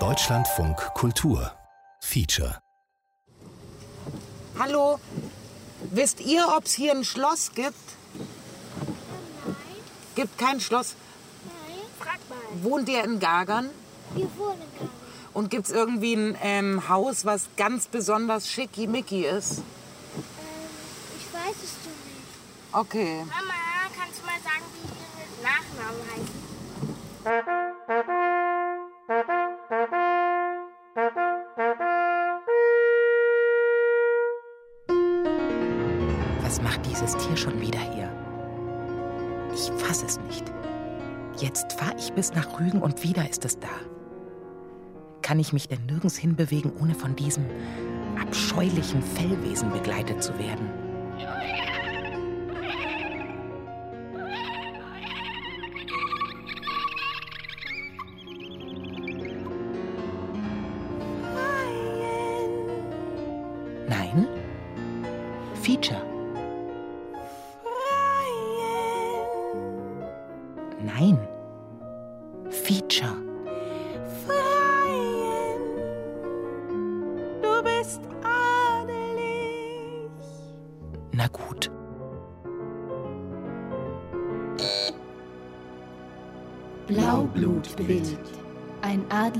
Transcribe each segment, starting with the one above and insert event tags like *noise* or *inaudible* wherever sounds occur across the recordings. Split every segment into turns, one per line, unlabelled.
Deutschlandfunk Kultur Feature
Hallo, wisst ihr, ob es hier ein Schloss gibt?
Nein,
Gibt kein Schloss.
nein. Frag mal.
Wohnt ihr in Gagern?
Wir wohnen gar nicht.
Und gibt es irgendwie ein ähm, Haus, was ganz besonders schickimicki ist?
Ähm, ich weiß es du nicht.
Okay.
Mama, kannst du mal sagen, wie ihre Nachnamen heißen? *laughs*
Jetzt fahre ich bis nach Rügen und wieder ist es da. Kann ich mich denn nirgends hinbewegen, ohne von diesem abscheulichen Fellwesen begleitet zu werden?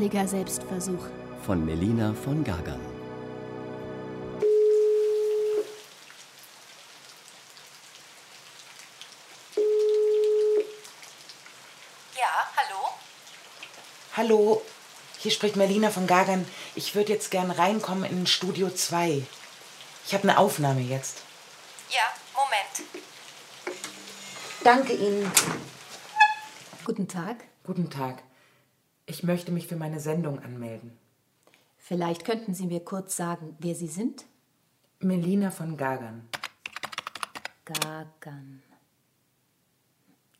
Ein adliger Selbstversuch.
von Melina von Gagern.
Ja, hallo?
Hallo, hier spricht Melina von Gagern. Ich würde jetzt gern reinkommen in Studio 2. Ich habe eine Aufnahme jetzt.
Ja, Moment.
Danke Ihnen.
Guten Tag.
Guten Tag. Ich möchte mich für meine Sendung anmelden.
Vielleicht könnten Sie mir kurz sagen, wer Sie sind?
Melina von Gagern.
Gagan.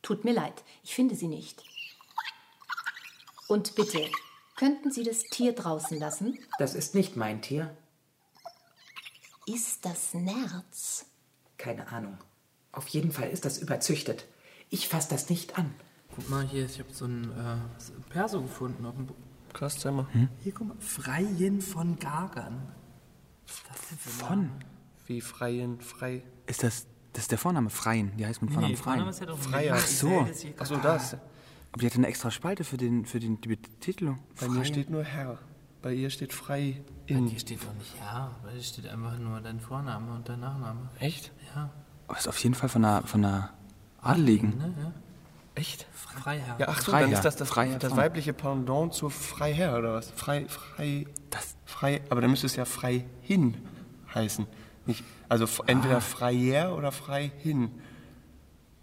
Tut mir leid, ich finde Sie nicht. Und bitte, könnten Sie das Tier draußen lassen?
Das ist nicht mein Tier.
Ist das Nerz?
Keine Ahnung. Auf jeden Fall ist das überzüchtet. Ich fasse das nicht an.
Guck mal hier, ich habe so ein äh, Perso gefunden auf dem Bu
Krass, sag mal.
Hier, guck mal. Freien von Gagern. Was ist das denn für ein
Von?
Name?
Wie Freien, frei.
Ist das, das ist der Vorname Freien? Die heißt mit Vornamen
Nee, Vorname
Freien.
ist ja doch
Freier.
Ach so.
Ach so, das.
Aber die hat eine extra Spalte für, den, für den, die Betitelung.
Bei mir steht nur Herr. Bei ihr steht frei
Bei
in.
dir steht doch nicht ja, bei dir steht einfach nur dein Vorname und dein Nachname.
Echt?
Ja.
Aber ist auf jeden Fall von einer, von einer Adeligen.
Ne, ja.
Echt?
Freiherr.
Ja, ach so,
Freiherr.
dann ist das das,
Freiherr
das weibliche Pendant zu Freiherr oder was? Frei, frei,
Das,
frei. Aber dann müsste es ja frei hin heißen. Nicht, also entweder Freier oder frei hin.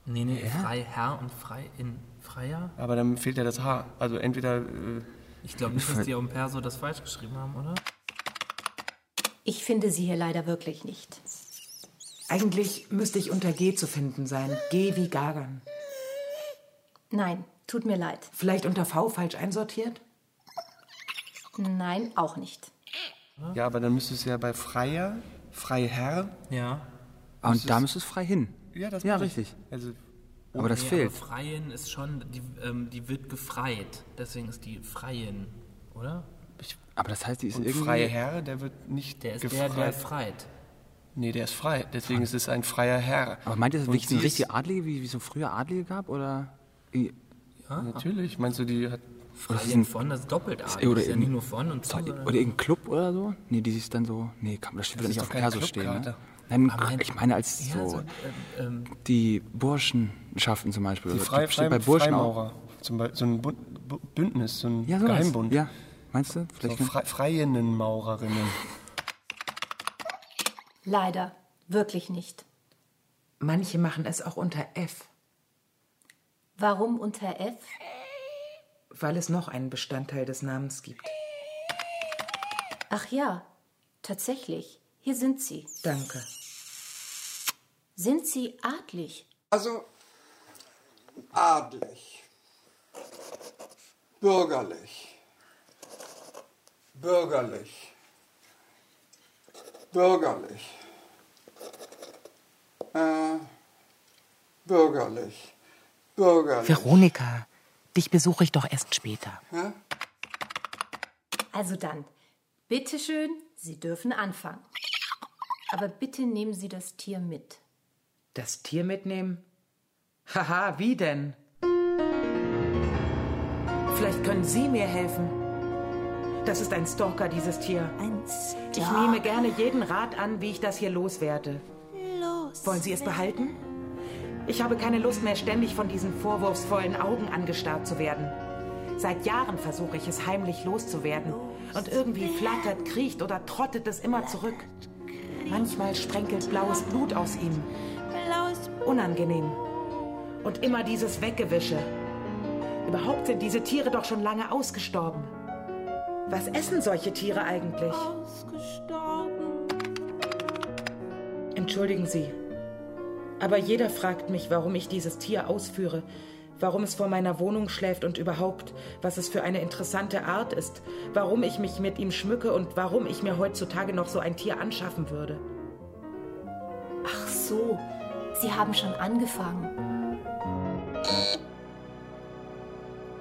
Nee, nee, Freiherr und frei in Freier?
Aber dann fehlt ja das H. Also entweder. Äh,
Ich glaube nicht, dass die auf dem Perso das falsch geschrieben haben, oder?
Ich finde Sie hier leider wirklich nicht.
Eigentlich müsste ich unter G zu finden sein. G wie Gagern.
Nein, tut mir leid.
Vielleicht unter V falsch einsortiert?
Nein, auch nicht.
ja, aber dann müsste es ja bei Freier, Freiherr.
Ja.
ah, und da müsste es frei hin.
Ja, das
Ja,
ich.
richtig.
Also,
Aber das
nee,
fehlt.
Aber Freien ist schon, die, ähm, die wird gefreit. Deswegen ist die Freien, oder?
Aber das heißt, die ist
und
irgendwie.
Freiherr, der wird nicht
Der ist
gefreit.
der, der freit.
Nee, der ist frei. Deswegen ist es ein freier Herr.
Aber meint ihr, das
Und
wirklich eine
ist-
richtige Adlige, wie, wie es so früher Adlige gab? Oder. I-
Natürlich. Meinst du, die hat.
Freien von, das ist doppelt A.
Oder
Das ist ja nicht nur von und zu,
Oder irgendein Club oder so? Nee, die ist dann so. Nee, kann, das steht
Das
nicht auf Perso stehen. Ne? Nein, ich meine als
Ja,
so.
so, ähm, ähm,
die Burschenschaften zum Beispiel.
Die
oder
Frei,
steht
Frei,
bei Burschen.
Freimaurer. Zum Beispiel, so ein Bündnis, so ein
Ja, sowas.
Geheimbund.
Ja, meinst du?
So
Vielleicht
Fre Freienenmaurerinnen.
Leider, wirklich nicht.
Manche machen es auch unter F,
Warum unter F?
weil es noch einen Bestandteil des Namens gibt.
Ach ja, tatsächlich. Hier sind Sie.
Danke.
Sind Sie adlig?
Also adlig, bürgerlich, bürgerlich, bürgerlich, äh, bürgerlich, bürgerlich.
Veronika,
Dich besuche ich doch erst später.
Also dann, bitteschön, Sie dürfen anfangen. Aber bitte nehmen Sie das Tier mit.
Das Tier mitnehmen? Haha, wie denn? Vielleicht können Sie mir helfen. Das ist ein Stalker, dieses Tier. Ich nehme gerne jeden Rat an, wie ich das hier loswerde. Wollen Sie es behalten? Ich habe keine Lust mehr, ständig von diesen vorwurfsvollen Augen angestarrt zu werden. Seit Jahren versuche ich es heimlich loszuwerden. Und irgendwie flattert, kriecht oder trottet es immer zurück. Manchmal sprenkelt blaues Blut aus ihm. Unangenehm. Und immer dieses Weggewische. Überhaupt sind diese Tiere doch schon lange ausgestorben. Was essen solche Tiere eigentlich? Entschuldigen Sie, aber jeder fragt mich, warum ich dieses Tier ausführe, warum es vor meiner Wohnung schläft und überhaupt, was es für eine interessante Art ist, warum ich mich mit ihm schmücke und warum ich mir heutzutage noch so ein Tier anschaffen würde.
Ach so, Sie haben schon angefangen.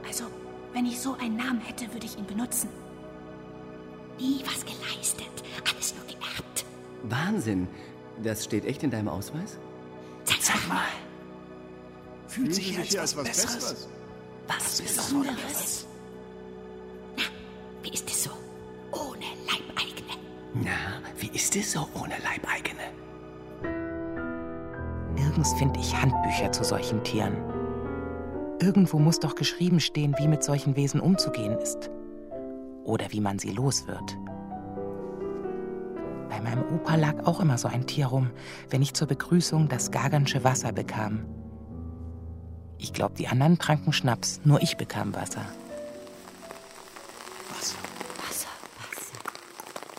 Also, wenn ich so einen Namen hätte, würde ich ihn benutzen. Nie was geleistet, alles nur geerbt.
Wahnsinn. Das steht echt in deinem Ausweis?
Sag mal,
Fühlt sich hier als was Besseres.
was Besonderes. Na, wie ist es so? Ohne Leibeigene.
Na, wie ist es so ohne Leibeigene?
Nirgends finde ich Handbücher zu solchen Tieren. Irgendwo muss doch geschrieben stehen, wie mit solchen Wesen umzugehen ist. Oder wie man sie los wird. Bei meinem Opa lag auch immer so ein Tier rum, wenn ich zur Begrüßung das Gagernsche Wasser bekam. Ich glaube, die anderen tranken Schnaps, nur ich bekam Wasser.
Wasser, Wasser.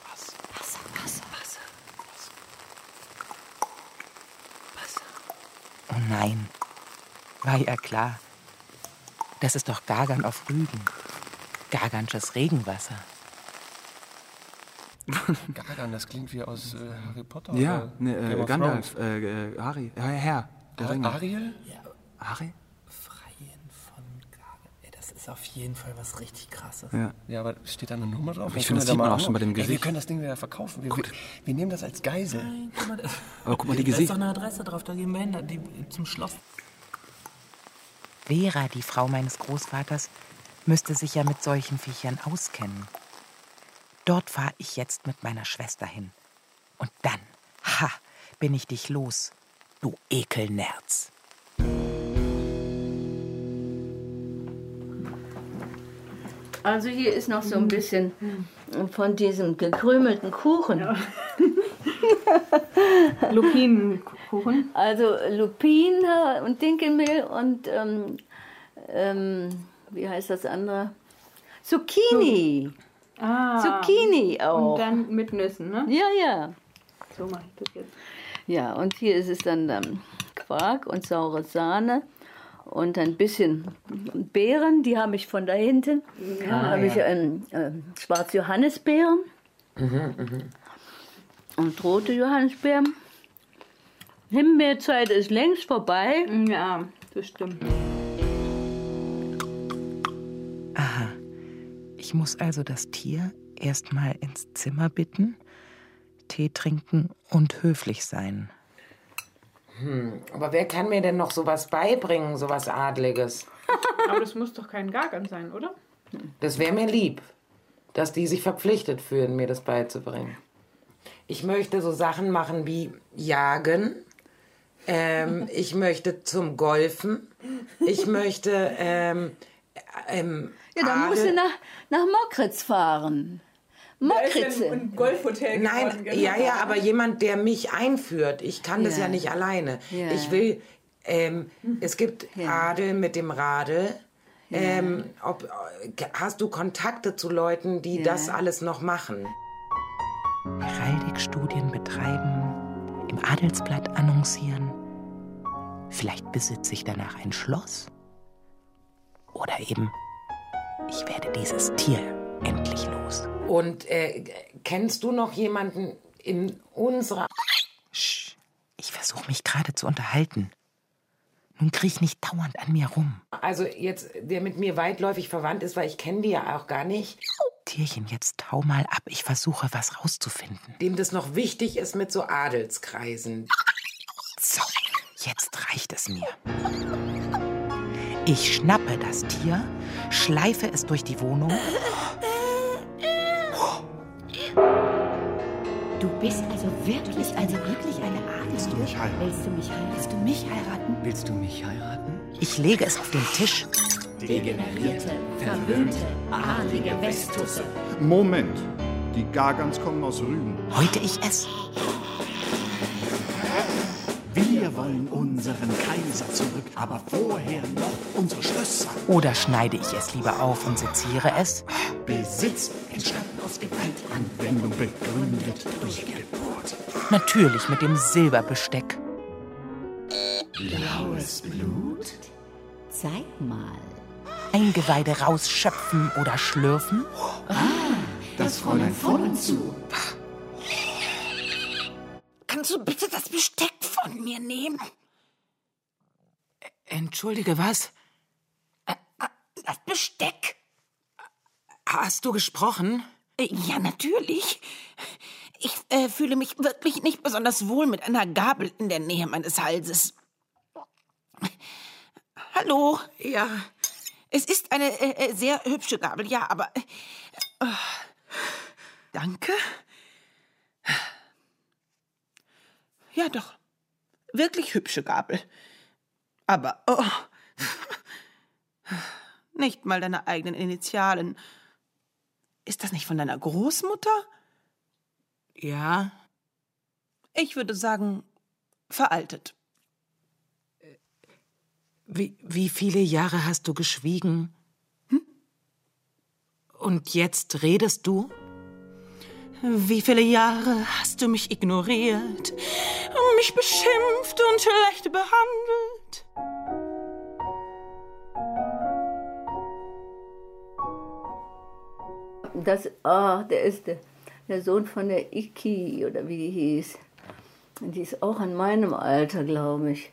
Wasser, Wasser, Wasser.
Oh nein, war ja klar. Das ist doch Gagern auf Rügen. Gagernsches Regenwasser. *laughs*
Gagan, das klingt wie aus äh, Harry Potter.
Ja,
oder
ne, äh, Gandalf, äh, äh, Harry, ja, Herr, der
Ar-
Ringe.
Ariel?
Harry?
Freien von. Ey, das ist auf jeden Fall was richtig krasses.
Ja.
Ja, aber steht da eine Nummer drauf?
Aber ich finde, das
wir
sieht man auch schon bei dem
anrufen. Ja, wir
Gesicht.
können das Ding wieder verkaufen. Wir, wir, wir nehmen das als Geisel.
Nein, guck mal, da,
Aber guck mal, die
da ist
Gesicht.
doch eine Adresse drauf, da gehen wir hin, da- die, zum Schloss.
Vera, die Frau meines Großvaters, müsste sich ja mit solchen Viechern auskennen. Dort fahre ich jetzt mit meiner Schwester hin. Und dann, ha, bin ich dich los, du Ekelnerz.
Also hier ist noch so ein bisschen von diesem gekrümelten Kuchen. *laughs*
Lupinenkuchen.
Also Lupine und Dinkelmehl und ähm, ähm, wie heißt das andere? Zucchini.
Ah,
Zucchini auch.
Und dann mit Nüssen, ne?
Ja, ja.
So mache ich das jetzt.
Ja, und hier ist es dann ähm, Quark und saure Sahne und ein bisschen Beeren, die habe ich von da hinten.
Ah,
da habe ich
ja.
ähm, ähm, schwarze Johannisbeeren und rote Johannisbeeren. Himbeerzeit ist längst vorbei.
Ja, das stimmt.
Ich muss also das Tier erstmal ins Zimmer bitten, Tee trinken und höflich sein.
Hm, aber wer kann mir denn noch sowas beibringen, sowas Adliges?
Aber das muss doch kein Gagan sein, oder?
Das wäre mir lieb, dass die sich verpflichtet fühlen, mir das beizubringen. Ich möchte so Sachen machen wie jagen. Ähm, ich möchte zum Golfen. Ich möchte ähm, ähm,
Ja, dann musst du nach, nach Mokritz fahren. Mokritze.
Ein Golfhotel
Nein,
genau.
ja, ja, aber jemand, der mich einführt. Ich kann das
Ja.
ja nicht alleine.
Ja.
Ich will, ähm, es gibt Adel mit dem Radel. Ähm, ob, hast du Kontakte zu Leuten, die
Ja.
das alles noch machen?
Heraldikstudien betreiben, im Adelsblatt annoncieren. Vielleicht besitze ich danach ein Schloss. Oder eben, ich werde dieses Tier endlich los.
Und äh, kennst du noch jemanden in unserer...
Ich versuche mich gerade zu unterhalten.
Nun kriech nicht dauernd an mir rum.
Also jetzt, der mit mir weitläufig verwandt ist, weil ich kenne die ja auch gar nicht.
Tierchen, jetzt hau mal ab. Ich versuche, was rauszufinden.
Dem das noch wichtig ist mit so Adelskreisen.
So, jetzt reicht es mir. Ich schnappe das Tier, schleife es durch die Wohnung.
Du bist also wirklich, also wirklich eine Adelsstute?
mich heiraten?
Willst du mich heiraten? Willst du mich heiraten?
Willst du mich heiraten?
Ich lege es auf den Tisch.
Degenerierte, verwöhnte, adlige Westtusse.
Moment. Die Gargans kommen aus Rügen.
Heute ich es.
Wir wollen unseren Kaiser zurück, aber vorher noch unsere Schlösser.
Oder schneide ich es lieber auf und seziere es?
Besitz entstanden aus Gewalt, Anwendung begründet durch Geburt.
Natürlich mit dem Silberbesteck.
Blaues Blut?
Zeig mal.
Eingeweide rausschöpfen oder schlürfen?
Das Fräulein von und zu.
Kannst du bitte das Besteck von mir nehmen? Entschuldige, was? Das Besteck. Hast du gesprochen?
Ja, natürlich. Ich äh, fühle mich wirklich nicht besonders wohl mit einer Gabel in der Nähe meines Halses. Hallo.
Ja.
Es ist eine äh, äh, sehr hübsche Gabel, ja, aber. Äh, danke. Ja, doch. Wirklich hübsche Gabel. Aber. Oh, *sighs* nicht mal deine eigenen Initialen. Ist das nicht von deiner Großmutter?
Ja.
Ich würde sagen, veraltet.
Wie, wie viele Jahre hast du geschwiegen? Hm? Und jetzt redest du?
Wie viele Jahre hast du mich ignoriert, mich beschimpft und schlecht behandelt?
Das, ah, der ist der, der Sohn von der Iki oder wie die hieß. Und die ist auch in meinem Alter, glaube ich.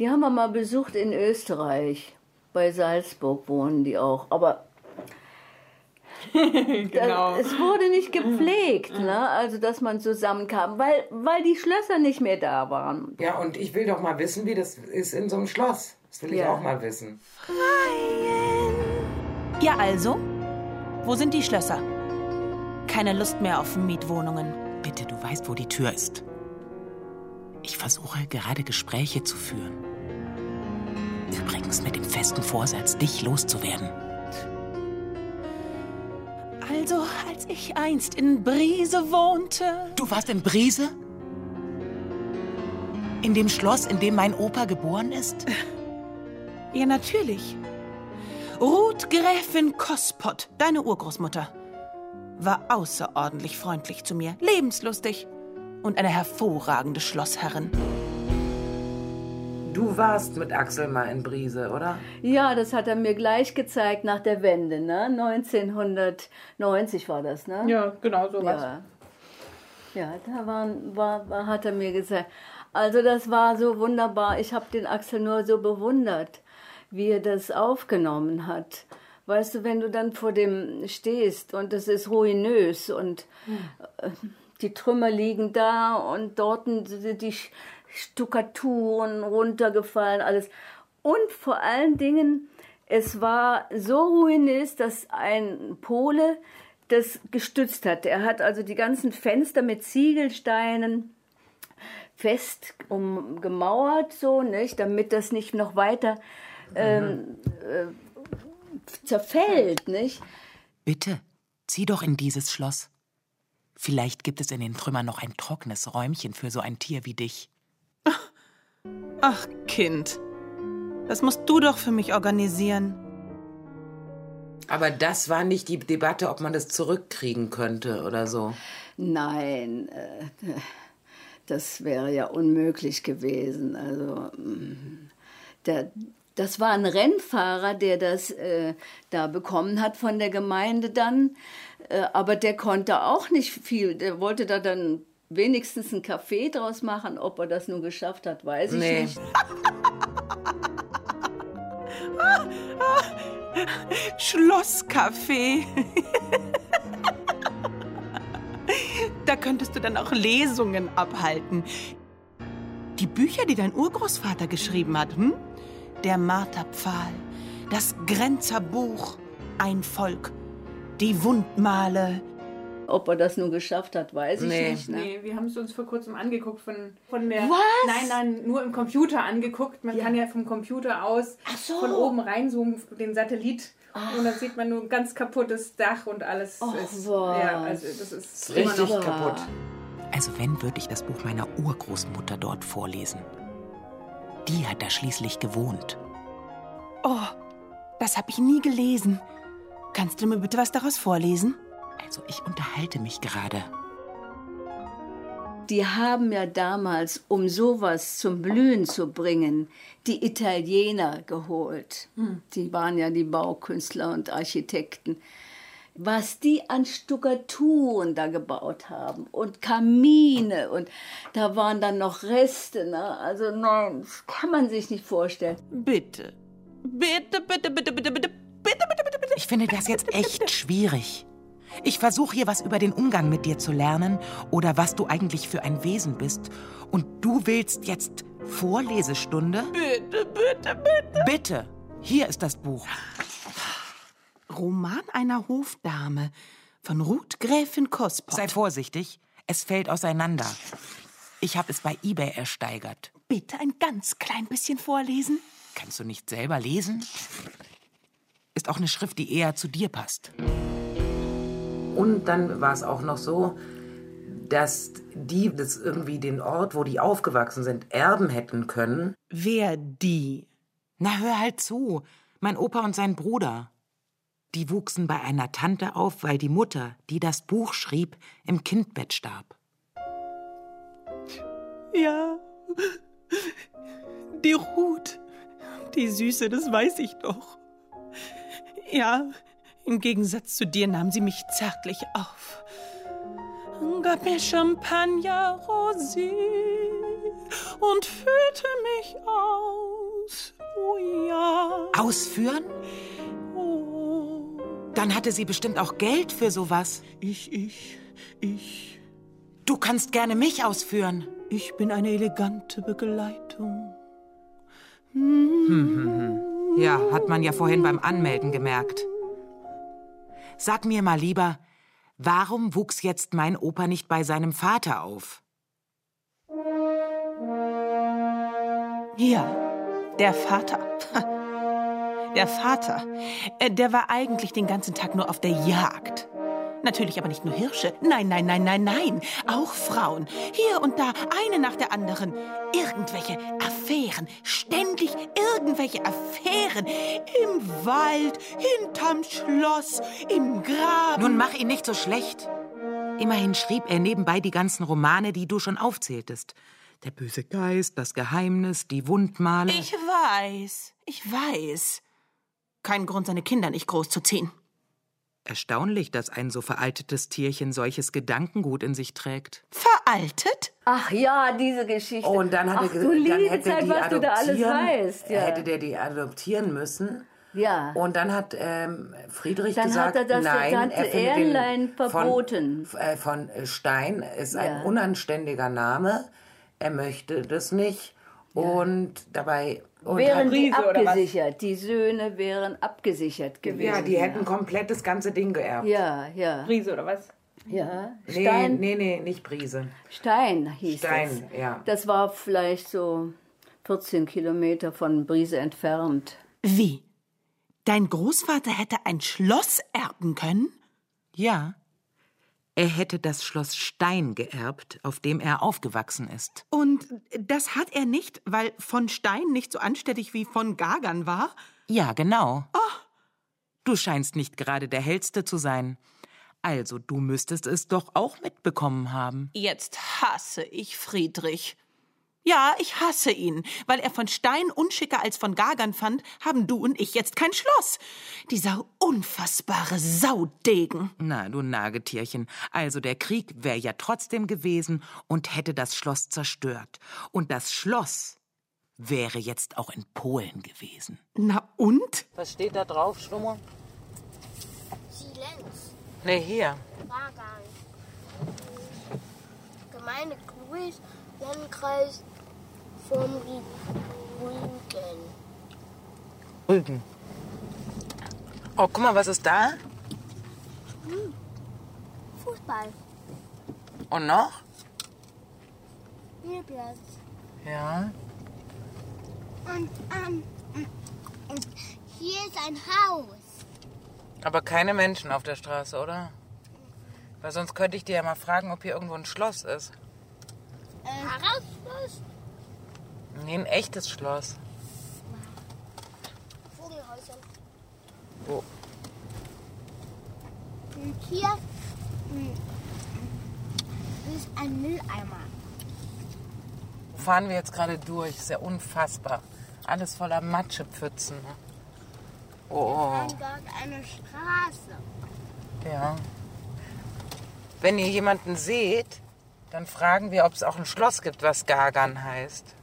Die haben wir mal besucht in Österreich. Bei Salzburg wohnen die auch. Aber *laughs*
genau.
das, es wurde nicht gepflegt, ne? also dass man zusammenkam, weil, weil die Schlösser nicht mehr da waren.
Ja, und ich will doch mal wissen, wie das ist in so einem Schloss. Das will ich
Ja.
auch mal wissen.
Ja, also? Wo sind die Schlösser? Keine Lust mehr auf Mietwohnungen.
Bitte, du weißt, wo die Tür ist. Ich versuche gerade Gespräche zu führen. Übrigens mit dem festen Vorsatz, dich loszuwerden.
Also, als ich einst in Brise wohnte.
Du warst in Brise? In dem Schloss, in dem mein Opa geboren ist? *laughs*
Ja, natürlich. Ruth Gräfin Kospott, deine Urgroßmutter, war außerordentlich freundlich zu mir, lebenslustig und eine hervorragende Schlossherrin.
Du warst mit Axel mal in Brise, oder?
Ja, das hat er mir gleich gezeigt nach der Wende, ne? 1990 war das, ne?
Ja, genau so was.
Ja, ja da waren, war, war, hat er mir gesagt. Also das war so wunderbar. Ich habe den Axel nur so bewundert, wie er das aufgenommen hat. Weißt du, wenn du dann vor dem stehst und es ist ruinös und äh, die Trümmer liegen da und dort sind die Stuckaturen runtergefallen, alles. Und vor allen Dingen, es war so ruinös, dass ein Pole das gestützt hat. Er hat also die ganzen Fenster mit Ziegelsteinen fest umgemauert, so, nicht, damit das nicht noch weiter ähm, äh, zerfällt, nicht?
Bitte, zieh doch in dieses Schloss. Vielleicht gibt es in den Trümmern noch ein trockenes Räumchen für so ein Tier wie dich.
Ach, Kind, das musst du doch für mich organisieren.
Aber das war nicht die Debatte, ob man das zurückkriegen könnte oder so.
Nein, äh, das wäre ja unmöglich gewesen. Also, mm, der, das war ein Rennfahrer, der das äh, da bekommen hat von der Gemeinde dann. Äh, aber der konnte auch nicht viel. Der wollte da dann wenigstens einen Kaffee draus machen. Ob er das nun geschafft hat, weiß ich nicht. *laughs*
Schlosskaffee. da könntest du dann auch Lesungen abhalten. Die Bücher, die dein Urgroßvater geschrieben hat, hm? Der Marterpfahl, das Grenzerbuch, ein Volk, die Wundmale,
ob er das nun geschafft hat, weiß ich nicht. Ne?
Nee, wir haben es uns vor kurzem angeguckt von, von der.
Was?
Nein, nein, nur im Computer angeguckt. Man kann ja vom Computer aus
so.
von oben reinzoomen, den Satellit. Und dann sieht man nur ein ganz kaputtes Dach und alles
Ach,
ist.
was.
Ja, also das ist,
Ist
immer
richtig
noch
kaputt. Also wenn, würde ich das Buch meiner Urgroßmutter dort vorlesen. Die hat da schließlich gewohnt.
Oh, das habe ich nie gelesen. Kannst du mir bitte was daraus vorlesen?
Also ich unterhalte mich gerade.
Die haben ja damals, um sowas zum Blühen zu bringen, die Italiener geholt. Die waren ja die Baukünstler und Architekten. Was die an Stuckaturen da gebaut haben und Kamine und da waren dann noch Reste. Ne? Also nein, das kann man sich nicht vorstellen.
Bitte, bitte, bitte, bitte, bitte, bitte, bitte, bitte, bitte, bitte.
Ich finde das jetzt echt schwierig. Ich versuche hier was über den Umgang mit dir zu lernen oder was du eigentlich für ein Wesen bist. Und du willst jetzt Vorlesestunde?
Bitte, bitte, bitte.
Bitte, hier ist das Buch.
Roman einer Hofdame von Ruth Gräfin Kospott.
Sei vorsichtig, es fällt auseinander. Ich habe es bei eBay ersteigert.
Bitte ein ganz klein bisschen vorlesen.
Kannst du nicht selber lesen? Ist auch eine Schrift, die eher zu dir passt.
Und dann war es auch noch so, dass die das irgendwie den Ort, wo die aufgewachsen sind, erben hätten können.
Wer die?
Na, hör halt zu. Mein Opa und sein Bruder. Die wuchsen bei einer Tante auf, weil die Mutter, die das Buch schrieb, im Kindbett starb.
Ja. Die Ruth. Die Süße, das weiß ich doch. Ja, im Gegensatz zu dir nahm sie mich zärtlich auf. Gab mir Champagner Rosé und füllte mich aus. Oh ja.
Ausführen? Dann hatte sie bestimmt auch Geld für sowas.
Ich, ich, ich.
Du kannst gerne mich ausführen.
Ich bin eine elegante Begleitung.
Hm, hm, hm. Ja, hat man ja vorhin beim Anmelden gemerkt. Sag mir mal lieber, warum wuchs jetzt mein Opa nicht bei seinem Vater auf?
Ja, der Vater. Der Vater, äh, der war eigentlich den ganzen Tag nur auf der Jagd. Natürlich aber nicht nur Hirsche. Nein, nein, nein, nein, nein. Auch Frauen. Hier und da, eine nach der anderen. Irgendwelche Affären. Ständig irgendwelche Affären. Im Wald, hinterm Schloss, im Graben.
Nun mach ihn nicht so schlecht. Immerhin schrieb er nebenbei die ganzen Romane, die du schon aufzähltest. Der böse Geist, das Geheimnis, die Wundmale.
Ich weiß, ich weiß. Kein Grund, seine Kinder nicht großzuziehen.
Erstaunlich, dass ein so veraltetes Tierchen solches Gedankengut in sich trägt.
Veraltet?
Ach ja, diese Geschichte.
Oh, und dann hat
Ach,
er gesagt, dann
liebe
hätte
Zeit,
die
was du da alles
adoptieren,
weißt. Ja.
hätte der die adoptieren müssen.
Ja.
Und dann hat ähm, Friedrich
Dann
gesagt,
hat er das
nein, er findet
Erlein
den
verboten.
Von, äh, von Stein ist ein
Ja.
unanständiger Name. Er möchte das nicht. Und dabei und
wären
hat-
die abgesichert. Die Söhne wären abgesichert gewesen.
Ja, die hätten komplett das ganze Ding geerbt.
Ja, ja.
Riese oder was?
Ja.
Nee,
Stein,
nee, nee, nicht Brise.
Stein hieß
Stein,
das.
ja.
Das war vielleicht so 14 Kilometer von Brise entfernt.
Wie? Dein Großvater hätte ein Schloss erben können?
Ja. Er hätte das Schloss Stein geerbt, auf dem er aufgewachsen ist.
Und das hat er nicht, weil von Stein nicht so anständig wie von Gagern war?
Ja, genau. Du scheinst nicht gerade der Hellste zu sein. Also, du müsstest es doch auch mitbekommen haben.
Jetzt hasse ich Friedrich. Ja, ich hasse ihn. Weil er von Stein unschicker als von Gagern fand, haben du und ich jetzt kein Schloss. Dieser unfassbare Saudegen.
Na, du Nagetierchen. Also, der Krieg wäre ja trotzdem gewesen und hätte das Schloss zerstört. Und das Schloss, wäre jetzt auch in Polen gewesen.
Na und?
Was steht da drauf, Schlummer?
Silenz.
Ne, hier.
Wagang. Gemeinde Kluis, Landkreis vom Rügen.
Rügen. Oh, guck mal, was ist da?
Hm. Fußball.
Und noch?
Spielplatz.
Ja.
Und, ähm, und hier ist ein Haus.
Aber keine Menschen auf der Straße, oder? Weil sonst könnte ich dir ja mal fragen, ob hier irgendwo ein Schloss ist.
Äh, Herausschluss?
Nee, ein echtes Schloss.
Vogelhäuser.
Wo?
Und hier hm, ist ein Mülleimer.
Wo fahren wir jetzt gerade durch? Ist ja unfassbar. Alles voller Matschepfützen. Oh.
Und dort eine Straße.
Ja. Wenn ihr jemanden seht, dann fragen wir, ob es auch ein Schloss gibt, was Gagan heißt.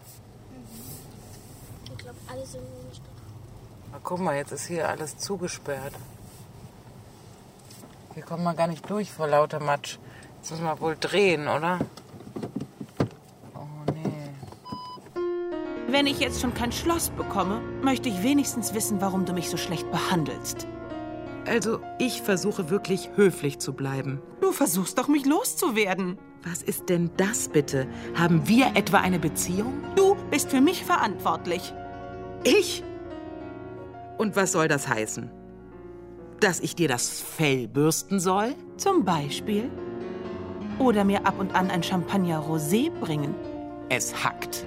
Na, guck mal, jetzt ist hier alles zugesperrt. Hier kommt man gar nicht durch vor lauter Matsch. Jetzt müssen wir wohl drehen, oder?
Wenn ich jetzt schon kein Schloss bekomme, möchte ich wenigstens wissen, warum du mich so schlecht behandelst.
Also, ich versuche wirklich höflich zu bleiben.
Du versuchst doch, mich loszuwerden.
Was ist denn das bitte? Haben wir etwa eine Beziehung?
Du bist für mich verantwortlich.
Ich? Und was soll das heißen? Dass ich dir das Fell bürsten soll?
Zum Beispiel. Oder mir ab und an ein Champagner Rosé bringen.
Es hackt.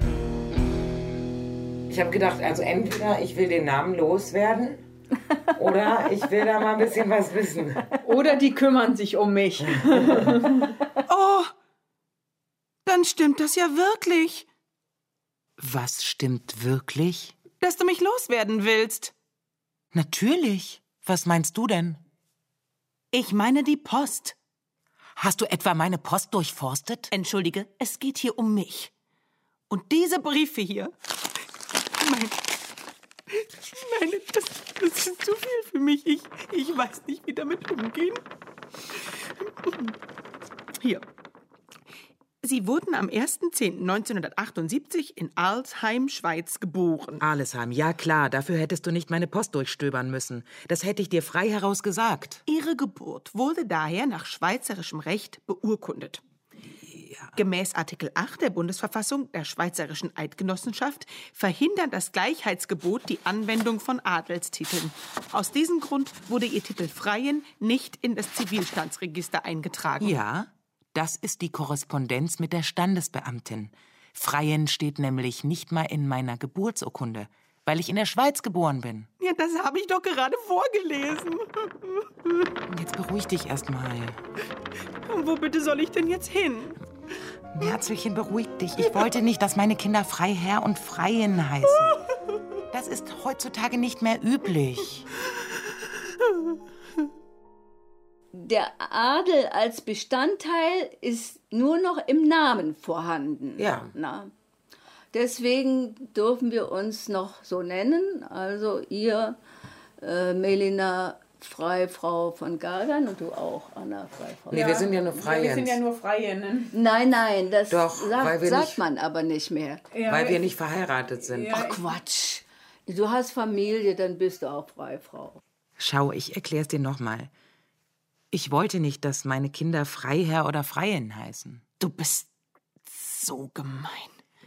Ich habe gedacht, also entweder ich will den Namen loswerden *laughs* oder ich will da mal ein bisschen was wissen.
Oder die kümmern sich um mich. *laughs*
oh, dann stimmt das ja wirklich.
Was stimmt wirklich?
Dass du mich loswerden willst.
Natürlich. Was meinst du denn?
Ich meine die Post.
Hast du etwa meine Post durchforstet?
Entschuldige, es geht hier um mich. Und diese Briefe hier Nein. Nein, das, das ist zu viel für mich. Ich, ich weiß nicht, wie damit umgehen. Hier. Sie wurden am 1.10.1978 in Alsheim, Schweiz geboren.
Alesheim, ja klar, dafür hättest du nicht meine Post durchstöbern müssen. Das hätte ich dir frei heraus gesagt.
Ihre Geburt wurde daher nach schweizerischem Recht beurkundet. Gemäß Artikel 8 der Bundesverfassung der Schweizerischen Eidgenossenschaft verhindert das Gleichheitsgebot die Anwendung von Adelstiteln. Aus diesem Grund wurde ihr Titel Freien nicht in das Zivilstandsregister eingetragen.
Ja, das ist die Korrespondenz mit der Standesbeamtin. Freien steht nämlich nicht mal in meiner Geburtsurkunde, weil ich in der Schweiz geboren bin.
Ja, das habe ich doch gerade vorgelesen. *laughs*
Jetzt beruhig dich erst mal.
Wo bitte soll ich denn jetzt hin?
Herzlichen, beruhig dich. Ich wollte nicht, dass meine Kinder Freiherr und Freien heißen. Das ist heutzutage nicht mehr üblich.
Der Adel als Bestandteil ist nur noch im Namen vorhanden.
Ja.
Na? Deswegen dürfen wir uns noch so nennen. Also ihr, äh, Melina Freifrau von Gagan und du auch, Anna Freifrau.
Nee, wir sind ja nur Freien.
Wir sind ja nur Freien.
Nein, nein, das
Doch,
sagt,
nicht,
sagt man aber nicht mehr.
Ja, weil wir nicht verheiratet sind.
Ja, Ach Quatsch. Du hast Familie, dann bist du auch Freifrau.
Schau, ich erklär's dir nochmal. Ich wollte nicht, dass meine Kinder Freiherr oder Freien heißen.
Du bist so gemein.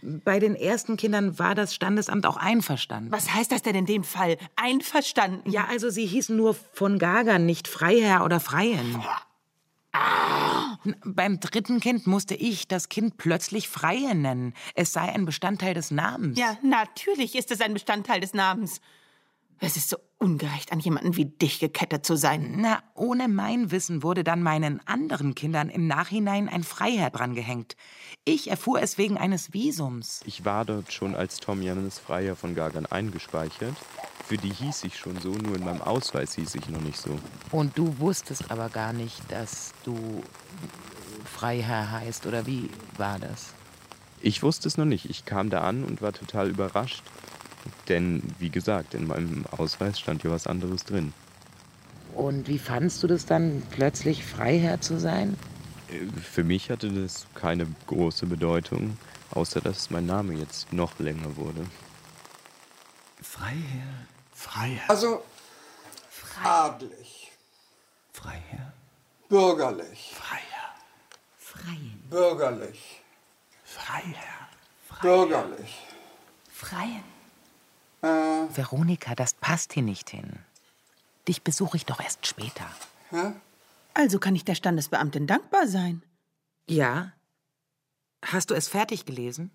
Bei den ersten Kindern war das Standesamt auch einverstanden.
Was heißt das denn in dem Fall? Einverstanden?
Ja, also sie hießen nur von Gagern, nicht Freiherr oder Freien. Ah. Beim dritten Kind musste ich das Kind plötzlich Freie nennen. Es sei ein Bestandteil des Namens.
Ja, natürlich ist es ein Bestandteil des Namens. Es ist so ungerecht, an jemanden wie dich gekettet zu sein.
Na, ohne mein Wissen wurde dann meinen anderen Kindern im Nachhinein ein Freiherr drangehängt. Ich erfuhr es wegen eines Visums.
Ich war dort schon als Tom Jannes Freiherr von Gagern eingespeichert. Für die hieß ich schon so, nur in meinem Ausweis hieß ich noch nicht so.
Und du wusstest aber gar nicht, dass du Freiherr heißt, oder wie war das?
Ich wusste es noch nicht. Ich kam da an und war total überrascht. Denn, wie gesagt, in meinem Ausweis stand ja was anderes drin.
Und wie fandst du das dann, plötzlich Freiherr zu sein?
Für mich hatte das keine große Bedeutung, außer dass mein Name jetzt noch länger wurde.
Freiherr. Freiherr.
Also adlig,
Freiherr.
bürgerlich,
Freiherr.
Freien.
bürgerlich,
Freiherr.
bürgerlich.
Freien.
Äh,
Veronika, das passt hier nicht hin. Dich besuche ich doch erst später.
hä?
Also kann ich der Standesbeamtin dankbar sein.
Ja? Hast du es fertig gelesen?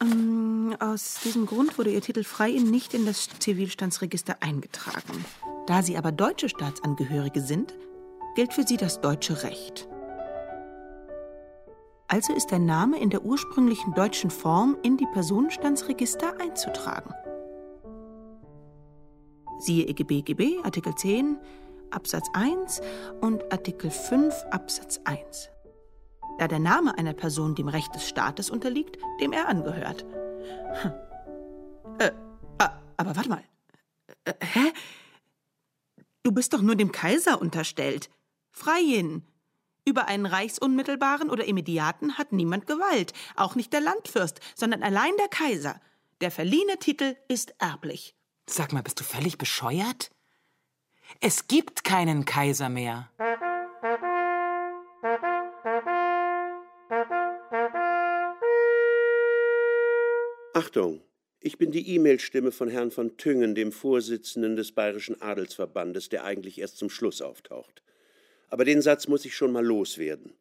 Ähm, aus diesem Grund wurde Ihr Titel Freien nicht in das Zivilstandsregister eingetragen. Da Sie aber deutsche Staatsangehörige sind, gilt für Sie das deutsche Recht. Also ist der Name in der ursprünglichen deutschen Form in die Personenstandsregister einzutragen. Siehe EGB-GB, Artikel 10, Absatz 1 und Artikel 5, Absatz 1 da der Name einer Person dem Recht des Staates unterliegt, dem er angehört. Hm. Äh, aber warte mal. Äh, hä? Du bist doch nur dem Kaiser unterstellt. Freiin. Über einen Reichsunmittelbaren oder Immediaten hat niemand Gewalt, auch nicht der Landfürst, sondern allein der Kaiser. Der verliehene Titel ist erblich.
Sag mal, bist du völlig bescheuert? Es gibt keinen Kaiser mehr.
Achtung! Ich bin die E-Mail-Stimme von Herrn von Tüngen, dem Vorsitzenden des Bayerischen Adelsverbandes, der eigentlich erst zum Schluss auftaucht. Aber den Satz muss ich schon mal loswerden.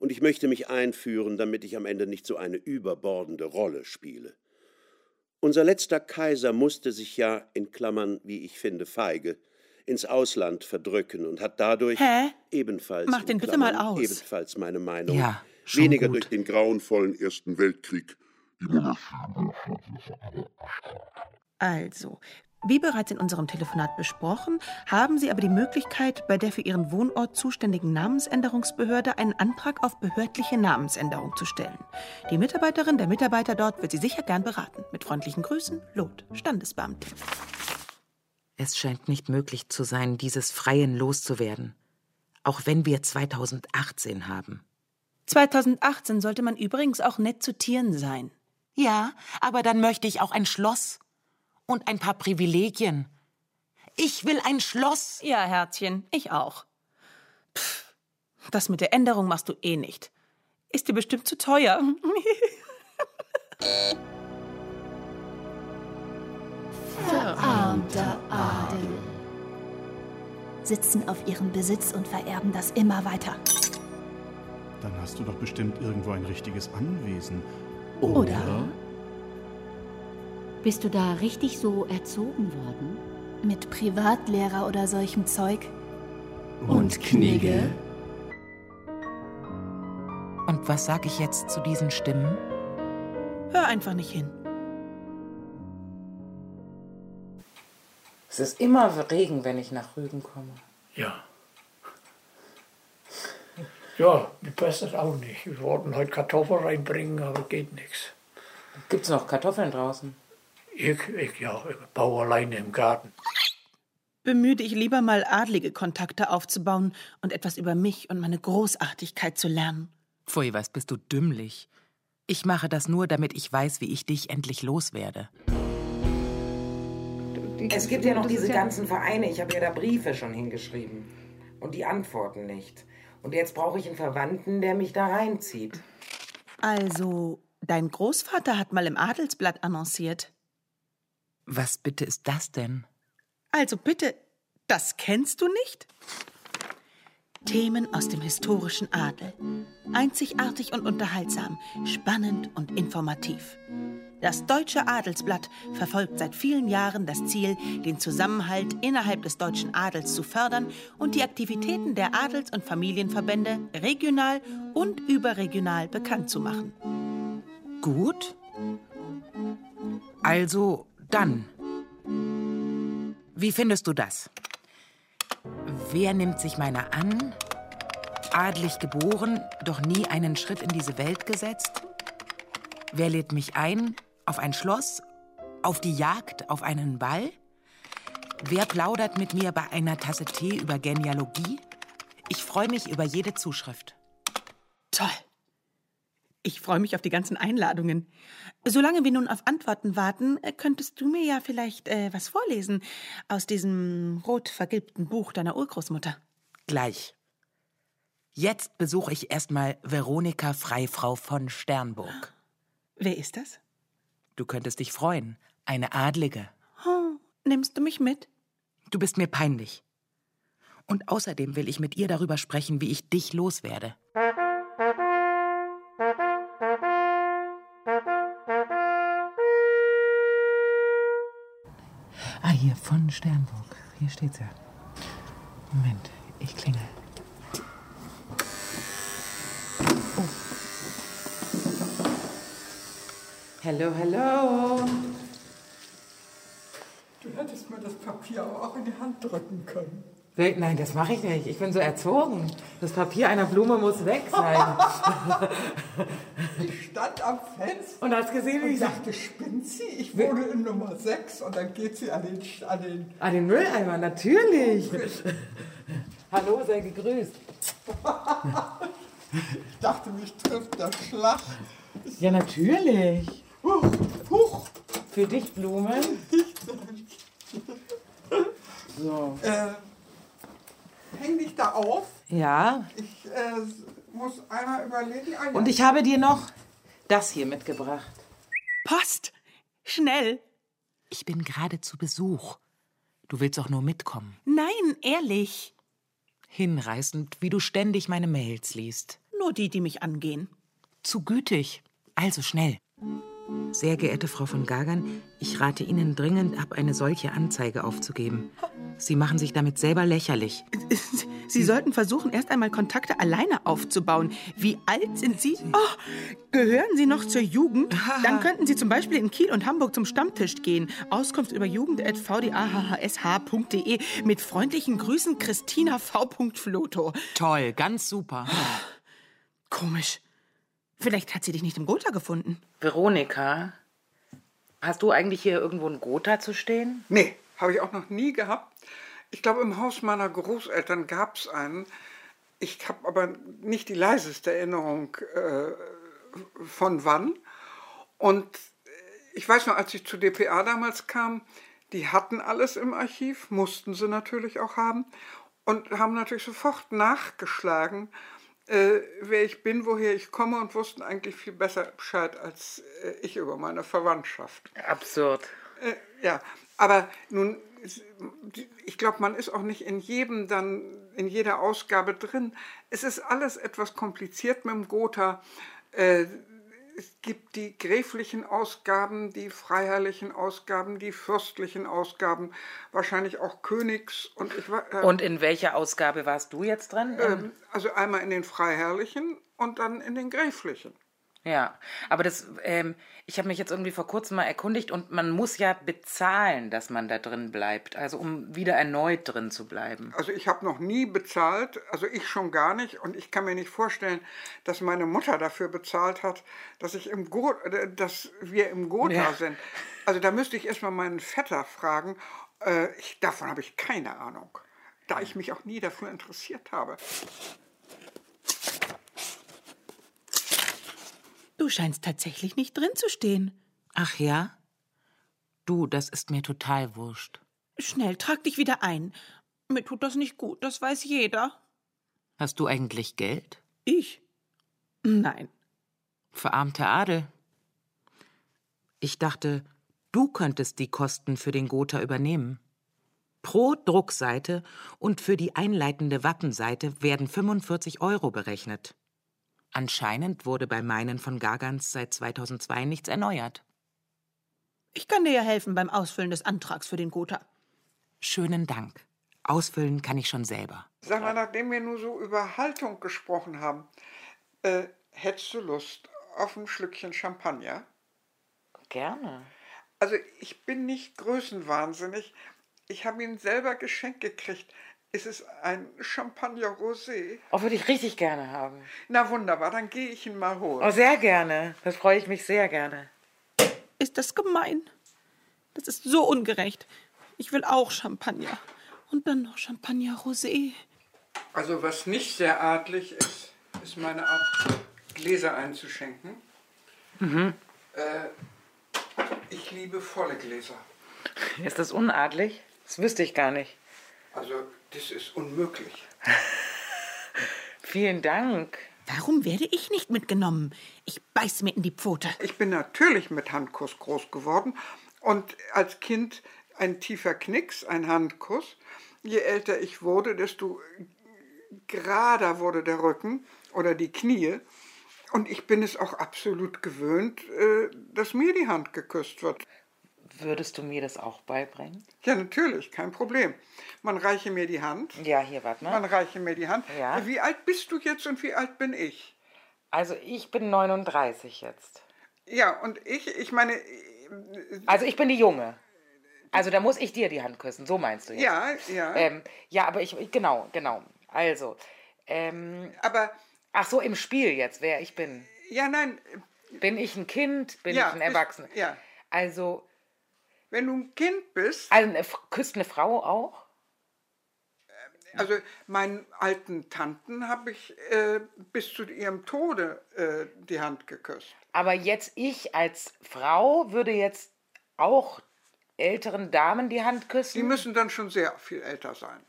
Und ich möchte mich einführen, damit ich am Ende nicht so eine überbordende Rolle spiele. Unser letzter Kaiser musste sich ja, in Klammern, wie ich finde, feige, ins Ausland verdrücken und hat dadurch
Hä?
ebenfalls
Mach den bitte
Klammern,
mal aus.
ebenfalls meine Meinung
Ja,
weniger
gut.
durch den grauenvollen Ersten Weltkrieg
Also, wie bereits in unserem Telefonat besprochen, haben Sie aber die Möglichkeit, bei der für Ihren Wohnort zuständigen Namensänderungsbehörde einen Antrag auf behördliche Namensänderung zu stellen. Die Mitarbeiterin, der Mitarbeiter dort wird Sie sicher gern beraten. Mit freundlichen Grüßen, Lot, Standesbeamtin.
Es scheint nicht möglich zu sein, dieses Freien loszuwerden. Auch wenn wir 2018 haben.
2018 sollte man übrigens auch nett zu Tieren sein.
Ja, aber dann möchte ich auch ein Schloss und ein paar Privilegien. Ich will ein Schloss.
Ja, Herzchen, ich auch. Pff, das mit der Änderung machst du eh nicht. Ist dir bestimmt zu teuer. *laughs*
Verarmter Adel. Sitzen auf ihrem Besitz und vererben das immer weiter.
Dann hast du doch bestimmt irgendwo ein richtiges Anwesen.
Oder?
Bist du da richtig so erzogen worden?
Mit Privatlehrer oder solchem Zeug?
Und Knigge?
Und was sag ich jetzt zu diesen Stimmen?
Hör einfach nicht hin.
Es ist immer Regen, wenn ich nach Rügen komme.
Ja. Ja, mir passt das auch nicht. Wir wollten heute Kartoffeln reinbringen, aber geht nichts.
Gibt's noch Kartoffeln draußen?
Ich, ich, ja, ich baue alleine im Garten.
Bemühe dich lieber mal adlige Kontakte aufzubauen und etwas über mich und meine Großartigkeit zu lernen.
Pfui, was bist du dümmlich. Ich mache das nur, damit ich weiß, wie ich dich endlich loswerde. Es gibt ja noch diese ganzen Vereine. Ich habe ja da Briefe schon hingeschrieben. Und die antworten nicht. Und jetzt brauche ich einen Verwandten, der mich da reinzieht.
Also, dein Großvater hat mal im Adelsblatt annonciert.
Was bitte ist das denn?
Also bitte, das kennst du nicht? Themen aus dem historischen Adel. Einzigartig und unterhaltsam, spannend und informativ. Das Deutsche Adelsblatt verfolgt seit vielen Jahren das Ziel, den Zusammenhalt innerhalb des deutschen Adels zu fördern und die Aktivitäten der Adels- und Familienverbände regional und überregional bekannt zu machen.
Gut. Also dann. Wie findest du das? Wer nimmt sich meiner an? Adlig geboren, doch nie einen Schritt in diese Welt gesetzt? Wer lädt mich ein? Auf ein Schloss? Auf die Jagd? Auf einen Ball? Wer plaudert mit mir bei einer Tasse Tee über Genealogie? Ich freue mich über jede Zuschrift.
Toll. Ich freue mich auf die ganzen Einladungen. Solange wir nun auf Antworten warten, äh, könntest du mir ja vielleicht äh, was vorlesen aus diesem rot vergilbten Buch deiner Urgroßmutter.
Gleich. Jetzt besuche ich erstmal Veronika Freifrau von Sternburg.
Wer ist das?
Du könntest dich freuen. Eine Adlige.
Oh, nimmst du mich mit?
Du bist mir peinlich. Und außerdem will ich mit ihr darüber sprechen, wie ich dich loswerde. Hier von Sternburg. Hier steht's ja. Moment, ich klingel. Oh. Hello, hello.
Du hättest mir das Papier auch in die Hand drücken können.
Nein, das mache ich nicht. Ich bin so erzogen. Das Papier einer Blume muss weg sein. *laughs*
Stand am Fenster
Und hast gesehen, wie
und
ich-
dachte, spinnt sie? Ich wohne in Nummer 6 und dann geht sie an den... An den
Ah, den Mülleimer, natürlich. *laughs* Hallo, sei gegrüßt.
ich *laughs* dachte, mich trifft der Schlag.
Ja, natürlich.
Huch, huch.
Für dich Blumen. So.
Äh, häng dich da auf.
Ja.
Ich äh, muss einmal überlegen. Ah, ja.
Und ich habe dir noch das hier mitgebracht.
Post! Schnell!
Ich bin gerade zu Besuch. Du willst doch nur mitkommen.
Nein, ehrlich.
Hinreißend, wie du ständig meine Mails liest.
Nur die, die mich angehen.
Zu gütig. Also schnell. Sehr geehrte Frau von Gagern, ich rate Ihnen dringend ab, eine solche Anzeige aufzugeben. Sie machen sich damit selber lächerlich. *laughs*
Sie sollten versuchen, erst einmal Kontakte alleine aufzubauen. Wie alt sind Sie? Oh, gehören Sie noch zur Jugend? *laughs* Dann könnten Sie zum Beispiel in Kiel und Hamburg zum Stammtisch gehen. Auskunft über jugend.vdahhsh.de. Mit freundlichen Grüßen, Christina V. Floto.
Toll, ganz super.
Komisch. Vielleicht hat sie dich nicht im Gotha gefunden.
Veronika, hast du eigentlich hier irgendwo ein Gotha zu stehen?
Nee, habe ich auch noch nie gehabt. Ich glaube, im Haus meiner Großeltern gab es einen. Ich habe aber nicht die leiseste Erinnerung äh, von wann. Und ich weiß noch, als ich zu DPA damals kam, die hatten alles im Archiv, mussten sie natürlich auch haben und haben natürlich sofort nachgeschlagen, äh, wer ich bin, woher ich komme und wussten eigentlich viel besser Bescheid als äh, ich über meine Verwandtschaft.
Absurd.
Äh, ja, aber nun, ich glaube, man ist auch nicht in jedem dann, in jeder Ausgabe drin. Es ist alles etwas kompliziert mit dem Gotha. Es gibt die gräflichen Ausgaben, die freiherrlichen Ausgaben, die fürstlichen Ausgaben, wahrscheinlich auch Königs und ich war. Äh,
Und in welcher Ausgabe warst du jetzt dran?
ähm, also einmal in den freiherrlichen und dann in den gräflichen.
Ja, aber das, ähm, ich habe mich jetzt irgendwie vor kurzem mal erkundigt und man muss ja bezahlen, dass man da drin bleibt, also um wieder erneut drin zu bleiben.
Also ich habe noch nie bezahlt, also ich schon gar nicht und ich kann mir nicht vorstellen, dass meine Mutter dafür bezahlt hat, dass ich im Go äh, dass wir im Gotha
Ja.
sind. Also da müsste ich erstmal meinen Vetter fragen. Äh, ich, davon habe ich keine Ahnung, da ich mich auch nie dafür interessiert habe.
Du scheinst tatsächlich nicht drin zu stehen.
Ach ja? Du, das ist mir total wurscht.
Schnell, trag dich wieder ein. Mir tut das nicht gut, das weiß jeder.
Hast du eigentlich Geld?
Ich? Nein.
Verarmter Adel. Ich dachte, du könntest die Kosten für den Gotha übernehmen. Pro Druckseite und für die einleitende Wappenseite werden 45 Euro berechnet. Anscheinend wurde bei meinen von Gargans seit 2002 nichts erneuert.
Ich kann dir ja helfen beim Ausfüllen des Antrags für den Gotha.
Schönen Dank. Ausfüllen kann ich schon selber.
Sag mal, nachdem wir nur so über Haltung gesprochen haben, äh, hättest du Lust auf ein Schlückchen Champagner?
Gerne.
Also ich bin nicht größenwahnsinnig. Ich habe ihn selber geschenkt gekriegt. Ist es ein Champagner Rosé?
Oh, würde ich richtig gerne haben.
Na wunderbar, dann gehe ich ihn mal holen.
Oh, sehr gerne. Das freue ich mich sehr gerne.
Ist das gemein? Das ist so ungerecht. Ich will auch Champagner. Und dann noch Champagner Rosé.
Also was nicht sehr adlig ist, ist meine Art, Gläser einzuschenken.
Mhm.
Äh, ich liebe volle Gläser.
Ist das unadlig? Das wüsste ich gar nicht.
Also das ist unmöglich. *laughs*
Vielen Dank.
Warum werde ich nicht mitgenommen? Ich beiß mir in die Pfote.
Ich bin natürlich mit Handkuss groß geworden und als Kind ein tiefer Knicks, ein Handkuss. Je älter ich wurde, desto gerader wurde der Rücken oder die Knie. Und ich bin es auch absolut gewöhnt, äh, dass mir die Hand geküsst wird.
Würdest du mir das auch beibringen?
Ja, natürlich, kein Problem. Man reiche mir die Hand.
Ja, hier, warte mal.
Man reiche mir die Hand.
Ja.
Wie alt bist du jetzt und wie alt bin ich?
Also ich bin 39 jetzt.
Ja, und ich, ich meine.
Also ich bin die Junge. Also da muss ich dir die Hand küssen, so meinst du jetzt?
Ja, ja.
Ähm, ja, aber ich, genau, genau. Also, ähm,
aber.
Ach so, im Spiel jetzt, wer ich bin.
Ja, nein.
Bin ich ein Kind? Bin
ja,
ich ein Erwachsener?
Bist, ja.
Also.
Wenn du ein Kind bist.
Also eine, küsst eine Frau auch?
Also meinen alten Tanten habe ich äh, bis zu ihrem Tode äh, die Hand geküsst.
Aber jetzt ich als Frau würde jetzt auch älteren Damen die Hand küssen?
Die müssen dann schon sehr viel älter sein.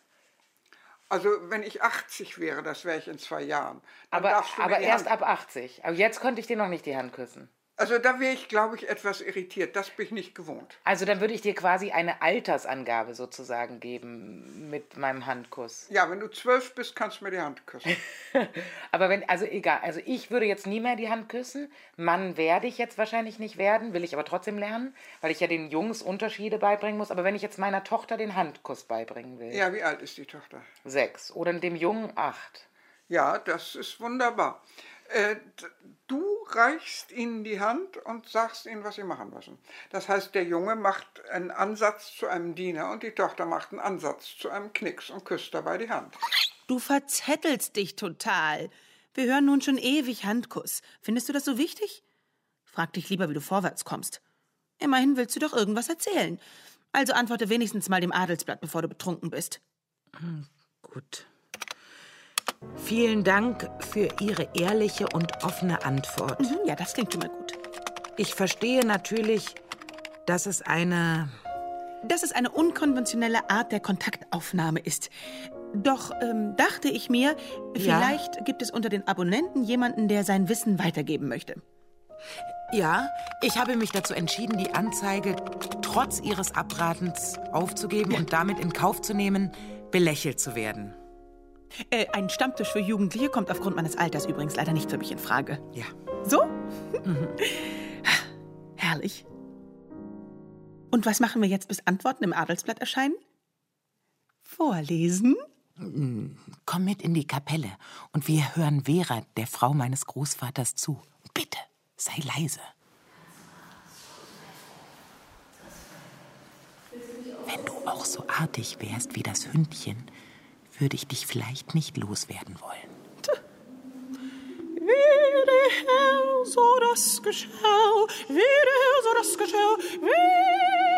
Also wenn ich 80 wäre, das wäre ich in zwei Jahren.
aber aber erst Hand... ab 80. Aber jetzt könnte ich dir noch nicht die Hand küssen.
Also da wäre ich, glaube ich, etwas irritiert. Das bin ich nicht gewohnt.
Also dann würde ich dir quasi eine Altersangabe sozusagen geben mit meinem Handkuss.
Ja, wenn du zwölf bist, kannst du mir die Hand küssen. *laughs*
Aber wenn, also egal, also ich würde jetzt nie mehr die Hand küssen. Mann werde ich jetzt wahrscheinlich nicht werden, will ich aber trotzdem lernen, weil ich ja den Jungs Unterschiede beibringen muss. Aber wenn ich jetzt meiner Tochter den Handkuss beibringen will.
Ja, wie alt ist die Tochter?
Sechs. Oder dem Jungen acht.
Ja, das ist wunderbar. Äh, du reichst ihnen die Hand und sagst ihnen, was sie machen müssen. Das heißt, der Junge macht einen Ansatz zu einem Diener und die Tochter macht einen Ansatz zu einem Knicks und küsst dabei die Hand.
Du verzettelst dich total. Wir hören nun schon ewig Handkuss. Findest du das so wichtig? Frag dich lieber, wie du vorwärts kommst. Immerhin willst du doch irgendwas erzählen. Also antworte wenigstens mal dem Adelsblatt, bevor du betrunken bist.
Hm, gut. Vielen Dank für Ihre ehrliche und offene Antwort.
Mhm, ja, das klingt schon mal gut.
Ich verstehe natürlich, dass es eine.
Dass es eine unkonventionelle Art der Kontaktaufnahme ist. Doch ähm, dachte ich mir, vielleicht ja? gibt es unter den Abonnenten jemanden, der sein Wissen weitergeben möchte.
Ja, ich habe mich dazu entschieden, die Anzeige trotz Ihres Abratens aufzugeben ja. und damit in Kauf zu nehmen, belächelt zu werden.
Äh, ein Stammtisch für Jugendliche kommt aufgrund meines Alters übrigens leider nicht für mich in Frage.
Ja.
So? Mhm. *laughs* Herrlich. Und was machen wir jetzt, bis Antworten im Adelsblatt erscheinen? Vorlesen?
Mm, komm mit in die Kapelle und wir hören Vera, der Frau meines Großvaters, zu. Bitte, sei leise. Wenn du auch so artig wärst wie das Hündchen, würde ich dich vielleicht nicht loswerden wollen.
Der Herr, so das geschah, der Herr, so das geschah, wie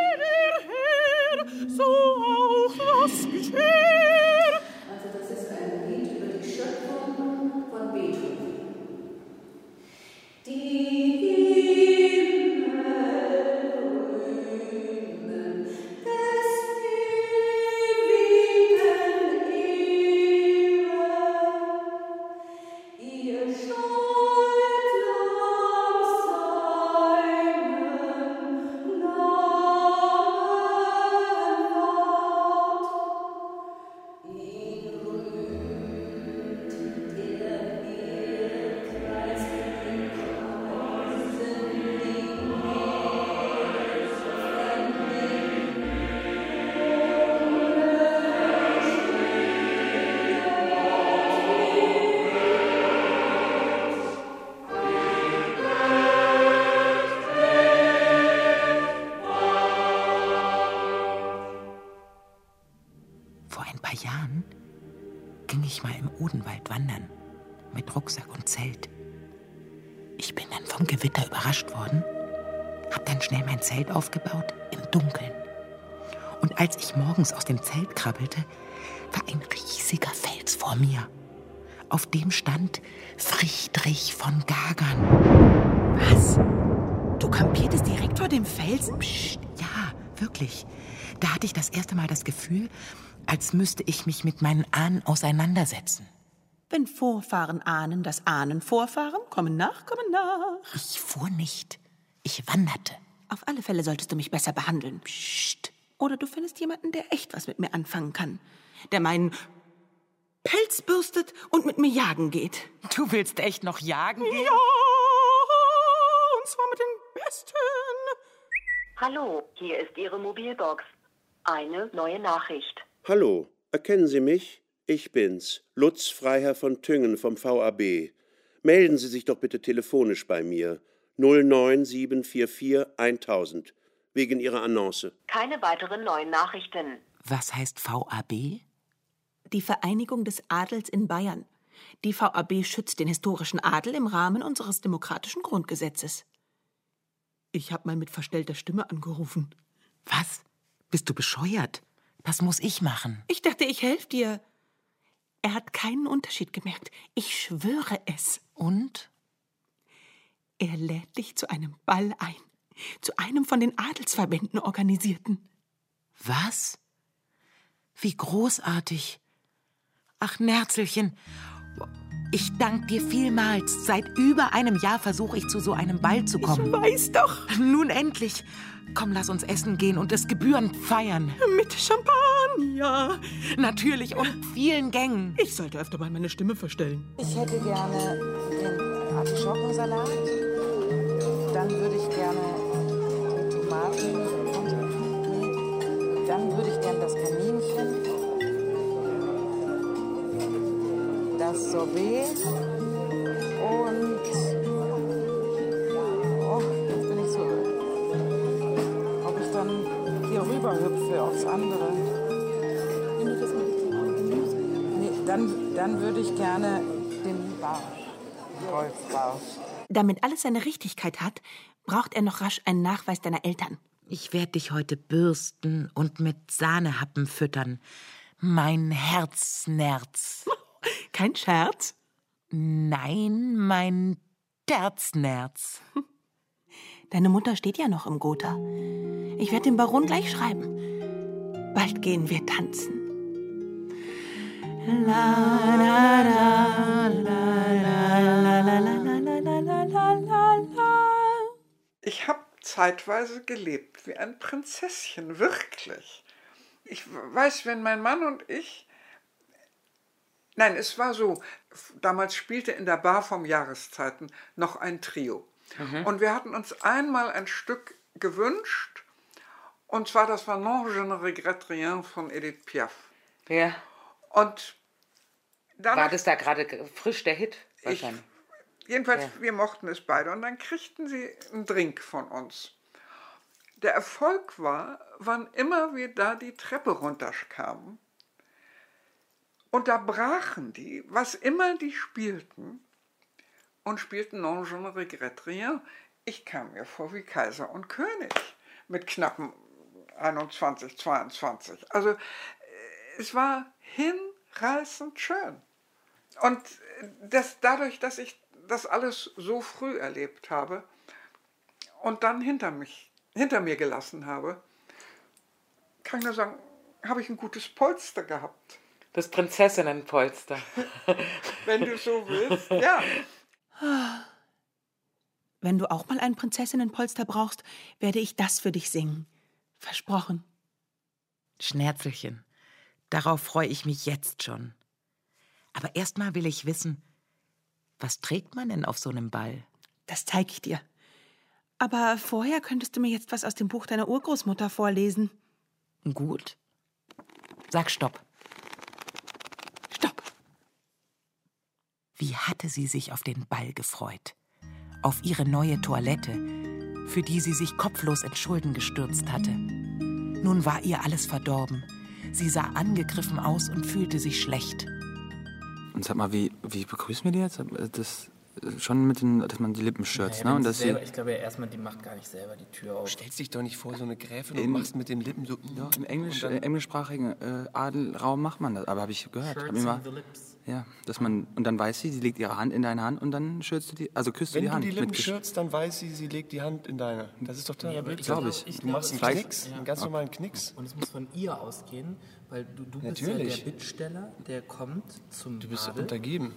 dem stand Friedrich von Gagern.
Was? Du kampiertest direkt vor dem Felsen?
Psst, ja, wirklich. Da hatte ich das erste Mal das Gefühl, als müsste ich mich mit meinen Ahnen auseinandersetzen.
Wenn Vorfahren ahnen, dass Ahnen Vorfahren, kommen nach, kommen nach.
Ich fuhr nicht. Ich wanderte.
Auf alle Fälle solltest du mich besser behandeln. Psst. Oder du findest jemanden, der echt was mit mir anfangen kann. Der meinen Pelz bürstet und mit mir jagen geht.
Du willst echt noch jagen gehen?
Ja, und zwar mit den Besten.
Hallo, hier ist Ihre Mobilbox. Eine neue Nachricht.
Hallo, erkennen Sie mich? Ich bin's, Lutz Freiherr von Tüngen vom VAB. Melden Sie sich doch bitte telefonisch bei mir. 09744 1000 wegen Ihrer Annonce.
Keine weiteren neuen Nachrichten.
Was heißt VAB?
Die Vereinigung des Adels in Bayern. Die VAB schützt den historischen Adel im Rahmen unseres demokratischen Grundgesetzes. Ich habe mal mit verstellter Stimme angerufen.
Was? Bist du bescheuert? Das muss ich machen.
Ich dachte, ich helfe dir. Er hat keinen Unterschied gemerkt. Ich schwöre es.
Und?
Er lädt dich zu einem Ball ein. Zu einem von den Adelsverbänden organisierten.
Was? Wie großartig. Ach, Nerzelchen, ich danke dir vielmals. Seit über einem Jahr versuche ich zu so einem Ball zu kommen.
Ich weiß doch.
Nun endlich. Komm, lass uns essen gehen und es gebührend feiern.
Mit Champagner.
Natürlich und vielen Gängen.
Ich sollte öfter mal meine Stimme verstellen.
Ich hätte gerne den Artischockensalat. Dann würde ich gerne die Tomaten. Dann würde ich gerne das Kaninchen. Das Sorbet. Und. Oh, jetzt bin ich so. Ob ich dann hier rüber hüpfe aufs andere. Nehme ich das mit Gemüse? Nee, dann, dann würde ich gerne den Barsch. Wolfsbarsch.
Damit alles seine Richtigkeit hat, braucht er noch rasch einen Nachweis deiner Eltern.
Ich werde dich heute bürsten und mit Sahnehappen füttern. Mein Herznerz.
Kein Scherz?
Nein, mein Derznerz.
Deine Mutter steht ja noch im Gotha. Ich werde dem Baron gleich schreiben. Bald gehen wir tanzen.
Ich habe zeitweise gelebt wie ein Prinzesschen, wirklich. Ich weiß, wenn mein Mann und ich Nein, es war so, damals spielte in der Bar vom Jahreszeiten noch ein Trio.
Mhm.
Und wir hatten uns einmal ein Stück gewünscht, und zwar das war Non, je ne regrette rien von Edith Piaf.
Ja.
Und danach,
War das da gerade frisch der Hit?
Ich,
Wahrscheinlich.
jedenfalls,
Ja.
wir mochten es beide. Und dann kriegten sie einen Drink von uns. Der Erfolg war, wann immer wir da die Treppe runterkamen, und da brachen die, was immer die spielten, und spielten Non, je ne regrette rien. Ich kam mir vor wie Kaiser und König mit knappen 21, 22. Also äh, es war hinreißend schön. Und das, dadurch, dass ich das alles so früh erlebt habe und dann hinter, mich, hinter mir gelassen habe, kann ich nur sagen, habe ich ein gutes Polster gehabt.
Das Prinzessinnenpolster. *laughs*
Wenn du so willst, ja.
Wenn du auch mal ein Prinzessinnenpolster brauchst, werde ich das für dich singen. Versprochen.
Schnerzelchen, darauf freue ich mich jetzt schon. Aber erstmal will ich wissen, was trägt man denn auf so einem Ball?
Das zeige ich dir. Aber vorher könntest du mir jetzt was aus dem Buch deiner Urgroßmutter vorlesen.
Gut. Sag Stopp.
Stopp.
Wie hatte sie sich auf den Ball gefreut? Auf ihre neue Toilette, für die sie sich kopflos in Schulden gestürzt hatte. Nun war ihr alles verdorben. Sie sah angegriffen aus und fühlte sich schlecht.
Und sag mal, wie, wie begrüßen wir die jetzt? Das schon mit den, dass man die Lippen schürzt,
Naja,
ne? Und dass
selber, ich glaube ja erstmal, die macht gar nicht selber die Tür auf.
Stellst dich doch nicht vor so eine Gräfin
In-
und machst mit den Lippen so.
Doch, im Englisch, englischsprachigen äh, Adelraum macht man das. Aber habe ich gehört. Hab ich mal,
the lips.
Ja, dass man und dann weiß sie, sie legt ihre Hand in deine Hand und dann schürzt du die, also küsst du
Wenn
die
du
Hand.
die Lippen
mit Gesch-
schürzt, dann weiß sie, sie legt die Hand in deine. Das ist doch toll.
Ja, ich
Glaub
glaube,
ich. Du machst einen Knicks,
ja.
einen ganz normalen Knicks.
Und es muss von ihr ausgehen, weil du, du bist ja der Bittsteller, der kommt zum
Du bist
Adel.
untergeben.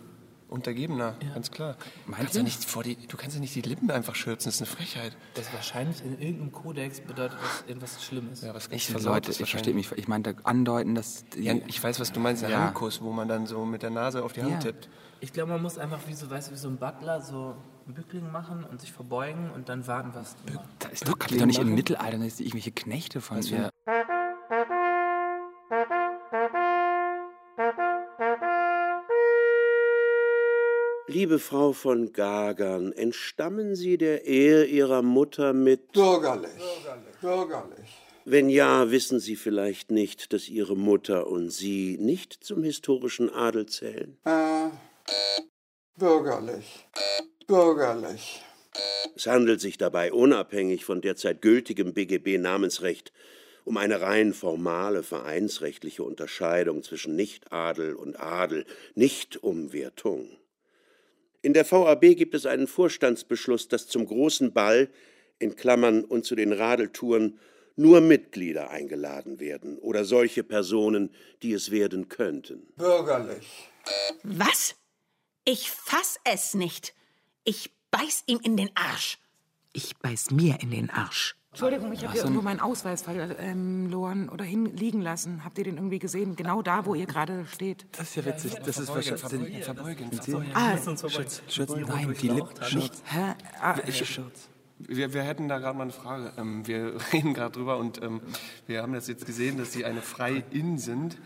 Untergebener, ganz klar. Du kannst, ja nicht vor die, du kannst ja nicht die Lippen einfach schürzen, das ist eine Frechheit.
Das wahrscheinlich in irgendeinem Kodex bedeutet das irgendwas Schlimmes.
Ja, was
Ich Leute,
ist
ich verstehe mich, ich meinte andeuten, dass
Ja, ich weiß, was du meinst, der
Ja.
Handkuss, wo man dann so mit der Nase auf die Hand
Ja.
tippt.
Ich glaube, man muss einfach wie so, weißt du, wie so ein Butler so ein Bückling machen und sich verbeugen und dann warten, was du.
Das ist doch, gab doch nicht im Mittelalter, dass die irgendwelche Knechte von
Was
Liebe Frau von Gagern, entstammen Sie der Ehe Ihrer Mutter mit...
Bürgerlich. Bürgerlich.
Wenn ja, wissen Sie vielleicht nicht, dass Ihre Mutter und Sie nicht zum historischen Adel zählen?
Äh, bürgerlich. Bürgerlich.
Es handelt sich dabei unabhängig von derzeit gültigem BGB-Namensrecht um eine rein formale vereinsrechtliche Unterscheidung zwischen Nichtadel und Adel, nicht um Wertung. In der VAB gibt es einen Vorstandsbeschluss, dass zum großen Ball in Klammern und zu den Radeltouren nur Mitglieder eingeladen werden oder solche Personen, die es werden könnten.
Bürgerlich.
Was? Ich fass es nicht. Ich beiß ihm in den Arsch.
Ich beiß mir in den Arsch.
Entschuldigung, ich habe hier irgendwo meinen Ausweis verloren oder hinliegen lassen. Habt ihr den irgendwie gesehen? Genau da, wo ihr gerade steht.
Das ist ja witzig. Das ist wahrscheinlich. Sie-
verbeugen.
Ah,
Schürz, Schürz, nein, die Lippen.
Nicht. Hä? Ah,
Ich, wir, wir hätten da gerade mal eine Frage. Ähm, wir *laughs* reden gerade drüber und ähm, wir haben das jetzt gesehen, dass Sie eine Freien sind.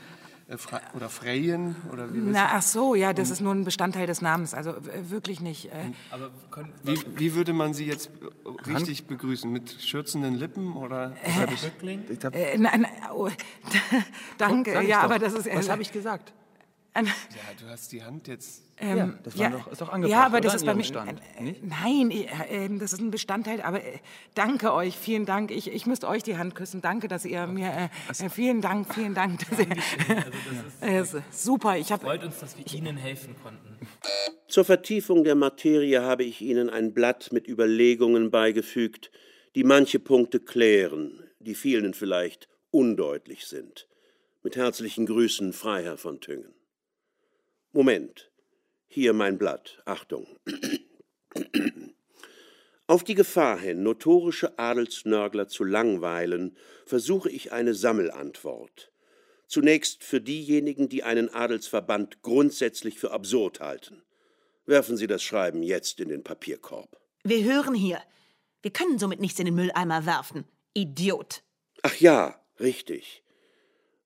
Äh, Fre oder Freien oder wie
Na, ach so, ja, das ist nur ein Bestandteil des Namens. Also äh, wirklich nicht. Äh,
Aber können,
Wie, wie würde man Sie jetzt äh, richtig begrüßen? Mit schürzenden Lippen oder? oder
Bückling?
Ich hab,
äh, nein, oh, *laughs* danke.
Ich
ja,
doch.
aber das ist.
Was habe ich gesagt?
Äh,
Ja, du hast die Hand jetzt.
Ähm,
Ja, das war doch- ist doch angebracht,
Ja, aber das
oder?
ist
In
bei mir. Äh,
nicht?
Nein, äh, äh, das ist ein Bestandteil. Aber äh, danke euch, vielen Dank. Ich, ich müsste euch die Hand küssen. Danke, dass ihr mir. Äh, äh, vielen Dank, vielen Dank. Dass ihr, äh, *laughs* ist super. Ich habe.
Freut uns, dass wir Ihnen helfen konnten.
Zur Vertiefung der Materie habe ich Ihnen ein Blatt mit Überlegungen beigefügt, die manche Punkte klären, die vielen vielleicht undeutlich sind. Mit herzlichen Grüßen, Freiherr von Thüngen. Moment. Hier mein Blatt. Achtung. Auf die Gefahr hin, notorische Adelsnörgler zu langweilen, versuche ich eine Sammelantwort. Zunächst für diejenigen, die einen Adelsverband grundsätzlich für absurd halten. Werfen Sie das Schreiben jetzt in den Papierkorb.
Wir hören hier. Wir können somit nichts in den Mülleimer werfen. Idiot.
Ach ja, richtig.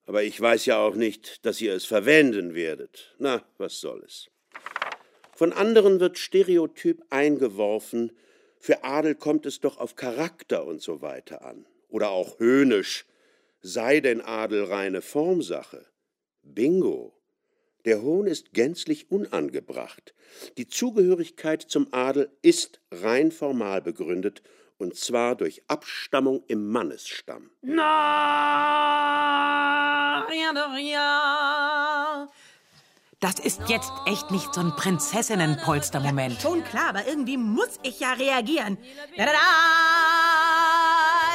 Aber ich weiß ja auch nicht, dass ihr es verwenden werdet. Na, was soll es. Von anderen wird stereotyp eingeworfen, für Adel kommt es doch auf Charakter und so weiter an. Oder auch höhnisch, sei denn Adel reine Formsache. Bingo. Der Hohn ist gänzlich unangebracht. Die Zugehörigkeit zum Adel ist rein formal begründet, und zwar durch Abstammung im Mannesstamm.
Na, ja doch, ja.
Das ist jetzt echt nicht so ein Prinzessinnenpolster-Moment.
Schon klar, aber irgendwie muss ich ja reagieren. Da, da, da,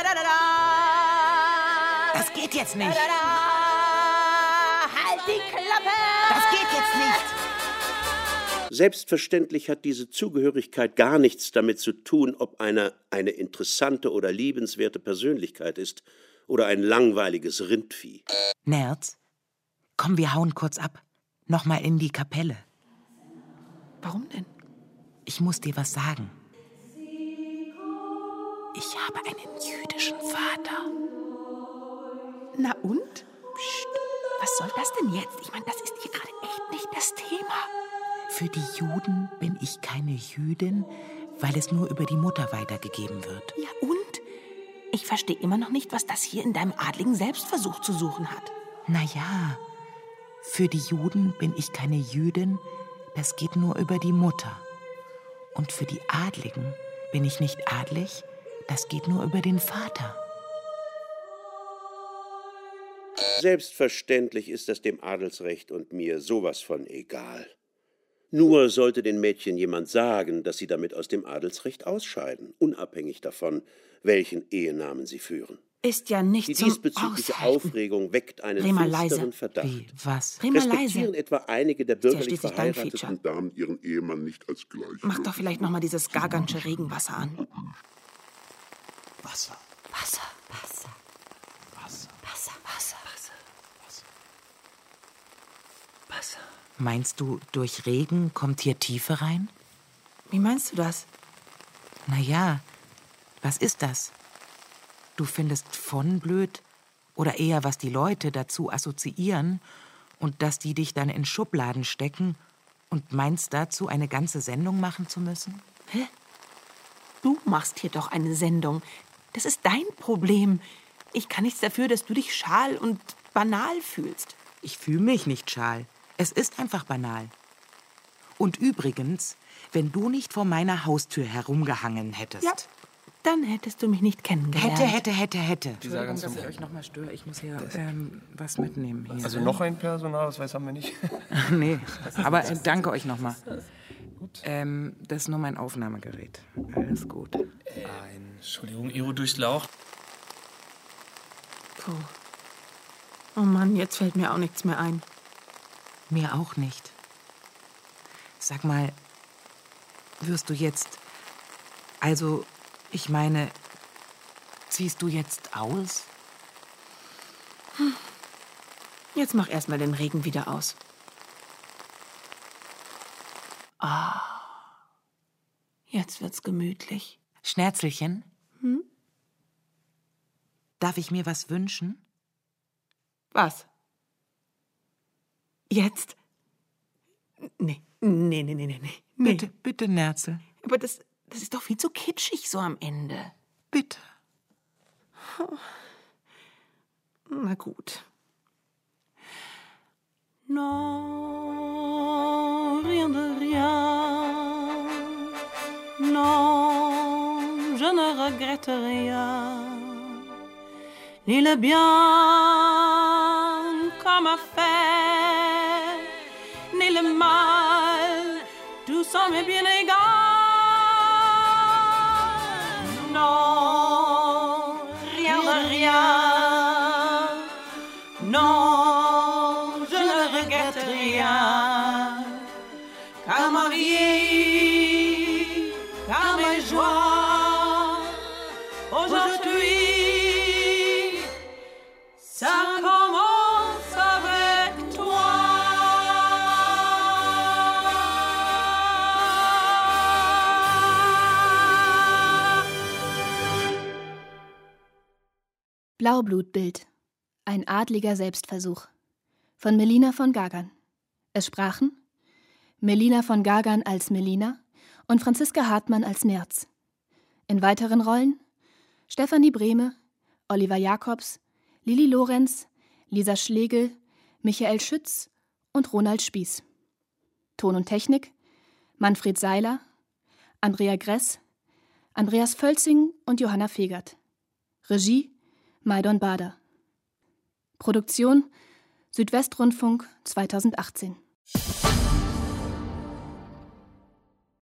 da, da, da.
Das geht jetzt nicht.
Da, da, da. Halt die Klappe!
Das geht jetzt nicht.
Selbstverständlich hat diese Zugehörigkeit gar nichts damit zu tun, ob einer eine interessante oder liebenswerte Persönlichkeit ist oder ein langweiliges Rindvieh.
Nerz, komm, wir hauen kurz ab. Nochmal in die Kapelle.
Warum denn?
Ich muss dir was sagen. Ich habe einen jüdischen Vater.
Na und? Psst. Was soll das denn jetzt? Ich meine, das ist hier gerade echt nicht das Thema.
Für die Juden bin ich keine Jüdin, weil es nur über die Mutter weitergegeben wird.
Ja und? Ich verstehe immer noch nicht, was das hier in deinem adligen Selbstversuch zu suchen hat.
Na ja, Für die Juden bin ich keine Jüdin, das geht nur über die Mutter. Und für die Adligen bin ich nicht adlig, das geht nur über den Vater.
Selbstverständlich ist das dem Adelsrecht und mir sowas von egal. Nur sollte den Mädchen jemand sagen, dass sie damit aus dem Adelsrecht ausscheiden, unabhängig davon, welchen Ehenamen sie führen.
Ist ja nicht
Die diesbezügliche
Aushalten.
Aufregung weckt einen finsteren Verdacht.
Wie, was?
Respektieren etwa einige der
ja
bürgerlich
dein
verheirateten.
Damen ihren Ehemann nicht als gleich.
Mach doch vielleicht noch mal dieses gargansche Regenwasser an.
Wasser.
Wasser.
Wasser.
Wasser. Wasser. Wasser. Wasser.
Meinst du, durch Regen kommt hier Tiefe rein?
Wie meinst du das?
Na ja, was ist das? Du findest von blöd oder eher was die Leute dazu assoziieren und dass die dich dann in Schubladen stecken und meinst dazu eine ganze Sendung machen zu müssen?
Hä? Du machst hier doch eine Sendung. Das ist dein Problem. Ich kann nichts dafür, dass du dich schal und banal fühlst.
Ich fühle mich nicht schal. Es ist einfach banal. Und übrigens, wenn du nicht vor meiner Haustür herumgehangen hättest.
Ja, dann hättest du mich nicht kennengelernt.
Hätte, hätte, hätte, hätte. Entschuldigung, dass ich euch noch mal störe. Ich muss hier ähm, was mitnehmen. Hier.
Also noch ein Personalausweis haben wir nicht. *laughs*
nee, aber äh, danke euch noch mal. Ähm, das ist nur mein Aufnahmegerät. Alles gut.
Entschuldigung, Iro durchlaucht.
Puh. Oh Mann, jetzt fällt mir auch nichts mehr ein.
Mir auch nicht. Sag mal, wirst du jetzt. Also, ich meine, ziehst du jetzt aus?
Jetzt mach erst mal den Regen wieder aus. Ah. Jetzt wird's gemütlich.
Schnärzelchen,
Hm?
darf ich mir was wünschen?
Was? Jetzt? Nee, nee, nee, nee, nee, nee.
Bitte, bitte, Nerzel.
Aber das, das ist doch viel zu kitschig so am Ende.
Bitte.
Na gut. Non, rien de rien. Non, je ne regrette rien. Ni le bien Dame viene
Blaublutbild. Ein adliger Selbstversuch. Von Melina von Gagern. Es sprachen Melina von Gagern als Melina und Franziska Hartmann als Nerz. In weiteren Rollen Stefanie Brehme, Oliver Jacobs, Lili Lorenz, Lisa Schlegel, Michael Schütz und Ronald Spieß. Ton und Technik Manfred Seiler, Andrea Gress, Andreas Völzing und Johanna Fegert. Regie Maidon Bader. Produktion Südwestrundfunk 2018